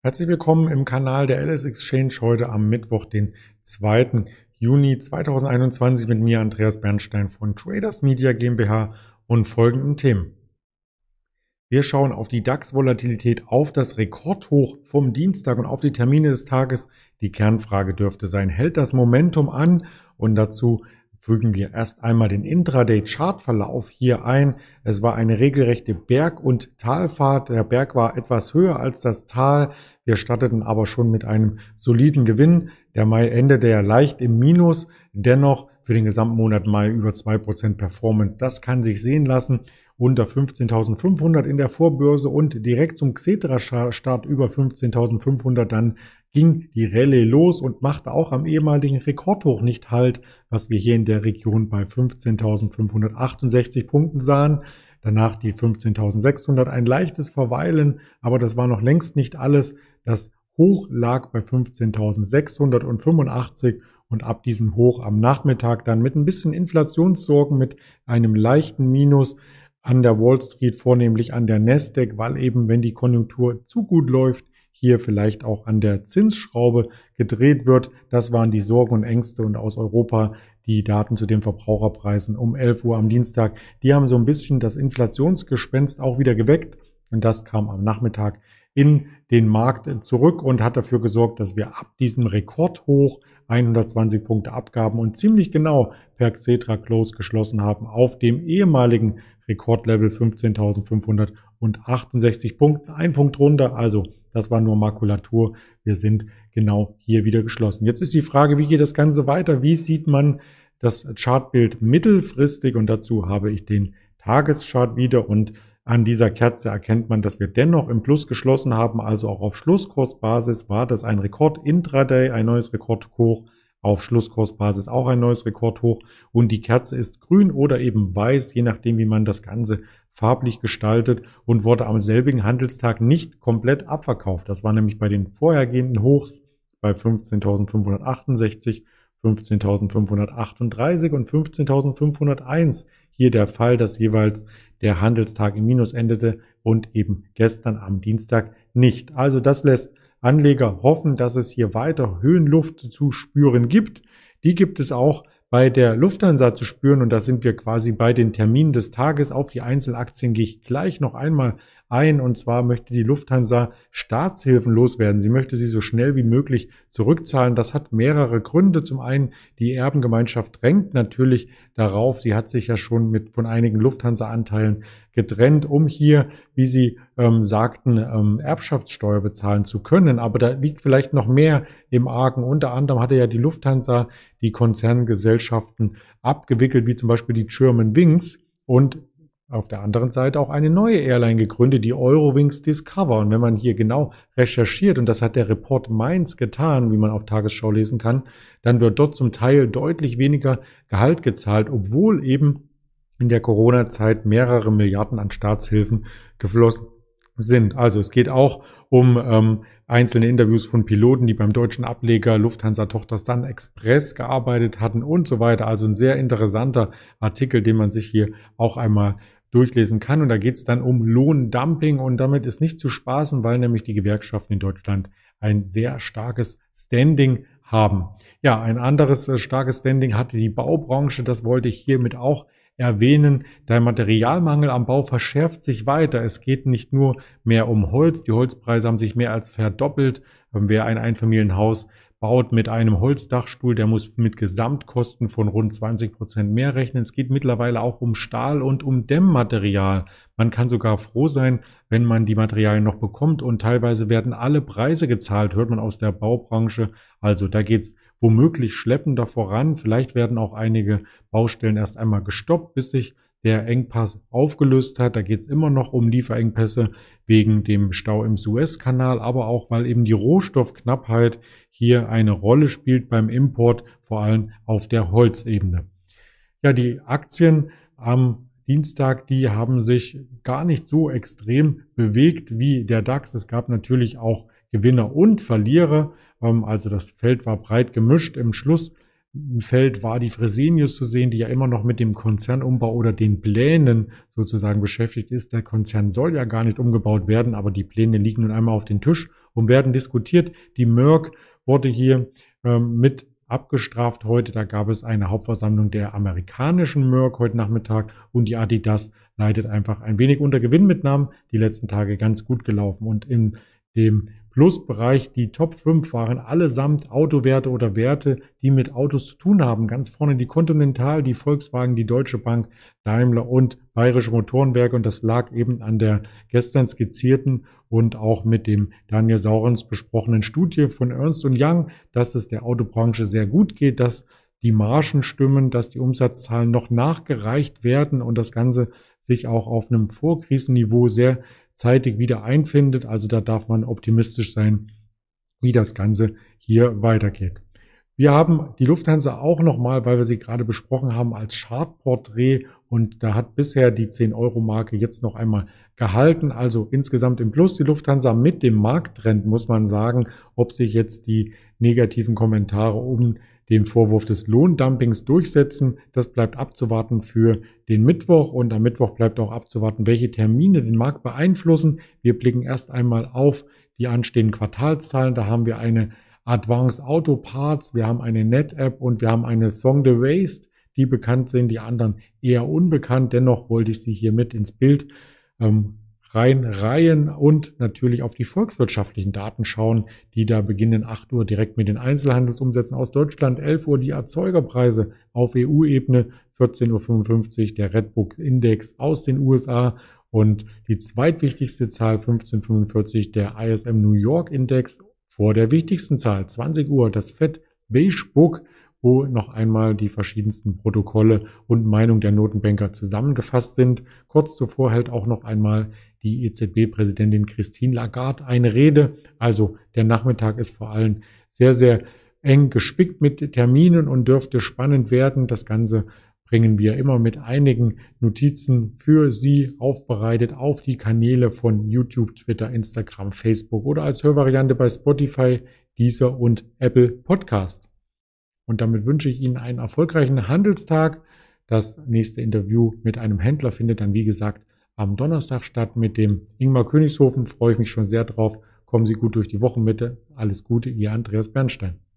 Herzlich willkommen im Kanal der LS Exchange heute am Mittwoch, den 2. Juni 2021 mit mir Andreas Bernstein von Traders Media GmbH und folgenden Themen. Wir schauen auf die DAX-Volatilität, auf das Rekordhoch vom Dienstag und auf die Termine des Tages. Die Kernfrage dürfte sein, hält das Momentum an? Und dazu fügen wir erst einmal den Intraday-Chartverlauf hier ein. Es war eine regelrechte Berg- und Talfahrt. Der Berg war etwas höher als das Tal. Wir starteten aber schon mit einem soliden Gewinn. Der Mai endete ja leicht im Minus. Dennoch für den gesamten Monat Mai über zwei Prozent Performance. Das kann sich sehen lassen. Unter 15.500 in der Vorbörse und direkt zum Xetra-Start über 15.500 dann ging die Rallye los und machte auch am ehemaligen Rekordhoch nicht Halt, was wir hier in der Region bei 15.568 Punkten sahen. Danach die 15.600, ein leichtes Verweilen, aber das war noch längst nicht alles. Das Hoch lag bei 15.685 und ab diesem Hoch am Nachmittag dann mit ein bisschen Inflationssorgen, mit einem leichten Minus an der Wall Street, vornehmlich an der Nasdaq, weil eben, wenn die Konjunktur zu gut läuft, hier vielleicht auch an der Zinsschraube gedreht wird. Das waren die Sorgen und Ängste und aus Europa die Daten zu den Verbraucherpreisen um 11 Uhr am Dienstag. Die haben so ein bisschen das Inflationsgespenst auch wieder geweckt und das kam am Nachmittag in den Markt zurück und hat dafür gesorgt, dass wir ab diesem Rekordhoch 120 Punkte abgaben und ziemlich genau per Xetra Close geschlossen haben auf dem ehemaligen Rekordlevel 15.568 Punkten. Ein Punkt runter, also das war nur Makulatur. Wir sind genau hier wieder geschlossen. Jetzt ist die Frage, wie geht das Ganze weiter? Wie sieht man das Chartbild mittelfristig? Und dazu habe ich den Tageschart wieder und an dieser Kerze erkennt man, dass wir dennoch im Plus geschlossen haben, also auch auf Schlusskursbasis war das ein Rekord intraday, ein neues Rekordhoch, auf Schlusskursbasis auch ein neues Rekordhoch und die Kerze ist grün oder eben weiß, je nachdem, wie man das Ganze farblich gestaltet und wurde am selbigen Handelstag nicht komplett abverkauft. Das war nämlich bei den vorhergehenden Hochs bei 15.568, 15.538 und 15.501 hier der Fall, dass jeweils der Handelstag im Minus endete und eben gestern am Dienstag nicht. Also das lässt Anleger hoffen, dass es hier weiter Höhenluft zu spüren gibt. Die gibt es auch bei der Lufthansa zu spüren. Und da sind wir quasi bei den Terminen des Tages. Auf die Einzelaktien gehe ich gleich noch einmal ein. Und zwar möchte die Lufthansa Staatshilfen loswerden. Sie möchte sie so schnell wie möglich zurückzahlen. Das hat mehrere Gründe. Zum einen, die Erbengemeinschaft drängt natürlich darauf. Sie hat sich ja schon mit von einigen Lufthansa-Anteilen getrennt, um hier, wie Sie ähm, sagten, ähm, Erbschaftssteuer bezahlen zu können. Aber da liegt vielleicht noch mehr im Argen. Unter anderem hatte ja die Lufthansa die Konzerngesellschaften abgewickelt, wie zum Beispiel die German Wings. Und auf der anderen Seite auch eine neue Airline gegründet, die Eurowings Discover. Und wenn man hier genau recherchiert, und das hat der Report Mainz getan, wie man auf Tagesschau lesen kann, dann wird dort zum Teil deutlich weniger Gehalt gezahlt, obwohl eben in der Corona-Zeit mehrere Milliarden an Staatshilfen geflossen sind. Also es geht auch um ähm, einzelne Interviews von Piloten, die beim deutschen Ableger Lufthansa-Tochter Sun Express gearbeitet hatten und so weiter. Also ein sehr interessanter Artikel, den man sich hier auch einmal durchlesen kann. Und da geht es dann um Lohndumping und damit ist nicht zu spaßen, weil nämlich die Gewerkschaften in Deutschland ein sehr starkes Standing haben. Ja, ein anderes äh, starkes Standing hatte die Baubranche. Das wollte ich hiermit auch erwähnen. Der Materialmangel am Bau verschärft sich weiter. Es geht nicht nur mehr um Holz. Die Holzpreise haben sich mehr als verdoppelt. Wer ein Einfamilienhaus baut mit einem Holzdachstuhl, der muss mit Gesamtkosten von rund 20 Prozent mehr rechnen. Es geht mittlerweile auch um Stahl und um Dämmmaterial. Man kann sogar froh sein, wenn man die Materialien noch bekommt und teilweise werden alle Preise gezahlt, hört man aus der Baubranche. Also da geht's womöglich schleppender voran. Vielleicht werden auch einige Baustellen erst einmal gestoppt, bis sich der Engpass aufgelöst hat. Da geht es immer noch um Lieferengpässe wegen dem Stau im Suezkanal, aber auch weil eben die Rohstoffknappheit hier eine Rolle spielt beim Import, vor allem auf der Holzebene. Ja, die Aktien am Dienstag, die haben sich gar nicht so extrem bewegt wie der DAX. Es gab natürlich auch Gewinner und Verlierer. Ähm, also das Feld war breit gemischt. Im Schluss Feld war die Fresenius zu sehen, die ja immer noch mit dem Konzernumbau oder den Plänen sozusagen beschäftigt ist. Der Konzern soll ja gar nicht umgebaut werden, aber die Pläne liegen nun einmal auf den Tisch und werden diskutiert. Die Merck wurde hier ähm, mit abgestraft heute. Da gab es eine Hauptversammlung der amerikanischen Merck heute Nachmittag und die Adidas leidet einfach ein wenig unter Gewinnmitnahmen. Die letzten Tage ganz gut gelaufen und in dem Plusbereich. Die Top 5 waren allesamt Autowerte oder Werte, die mit Autos zu tun haben. Ganz vorne die Continental, die Volkswagen, die Deutsche Bank, Daimler und Bayerische Motorenwerke. Und das lag eben an der gestern skizzierten und auch mit dem Daniel Saurens besprochenen Studie von Ernst Young, dass es der Autobranche sehr gut geht, dass die Margen stimmen, dass die Umsatzzahlen noch nachgereicht werden und das Ganze sich auch auf einem Vorkrisenniveau sehr zeitig wieder einfindet. Also da darf man optimistisch sein, wie das Ganze hier weitergeht. Wir haben die Lufthansa auch nochmal, weil wir sie gerade besprochen haben, als Chartporträt und da hat bisher die 10-Euro-Marke jetzt noch einmal gehalten. Also insgesamt im Plus die Lufthansa mit dem Markttrend, muss man sagen, ob sich jetzt die negativen Kommentare um den Vorwurf des Lohndumpings durchsetzen. Das bleibt abzuwarten für den Mittwoch und am Mittwoch bleibt auch abzuwarten, welche Termine den Markt beeinflussen. Wir blicken erst einmal auf die anstehenden Quartalszahlen. Da haben wir eine Advanced Auto Parts, wir haben eine Net-App und wir haben eine Song the Waste, die bekannt sind, die anderen eher unbekannt. Dennoch wollte ich sie hier mit ins Bild ähm, reinreihen und natürlich auf die volkswirtschaftlichen Daten schauen, die da beginnen 8 Uhr direkt mit den Einzelhandelsumsätzen aus Deutschland, 11 Uhr die Erzeugerpreise auf EU-Ebene, 14.55 Uhr der Redbook Index aus den USA und die zweitwichtigste Zahl 1545 der ISM New York Index vor der wichtigsten Zahl 20 Uhr das Fed Beige Book wo noch einmal die verschiedensten Protokolle und Meinung der Notenbanker zusammengefasst sind. Kurz zuvor hält auch noch einmal die EZB-Präsidentin Christine Lagarde eine Rede. Also der Nachmittag ist vor allem sehr, sehr eng gespickt mit Terminen und dürfte spannend werden. Das Ganze bringen wir immer mit einigen Notizen für Sie aufbereitet auf die Kanäle von YouTube, Twitter, Instagram, Facebook oder als Hörvariante bei Spotify, Deezer und Apple Podcast. Und damit wünsche ich Ihnen einen erfolgreichen Handelstag. Das nächste Interview mit einem Händler findet dann, wie gesagt, am Donnerstag statt mit dem Ingmar Königshofen. Freue ich mich schon sehr drauf. Kommen Sie gut durch die Wochenmitte. Alles Gute, Ihr Andreas Bernstein.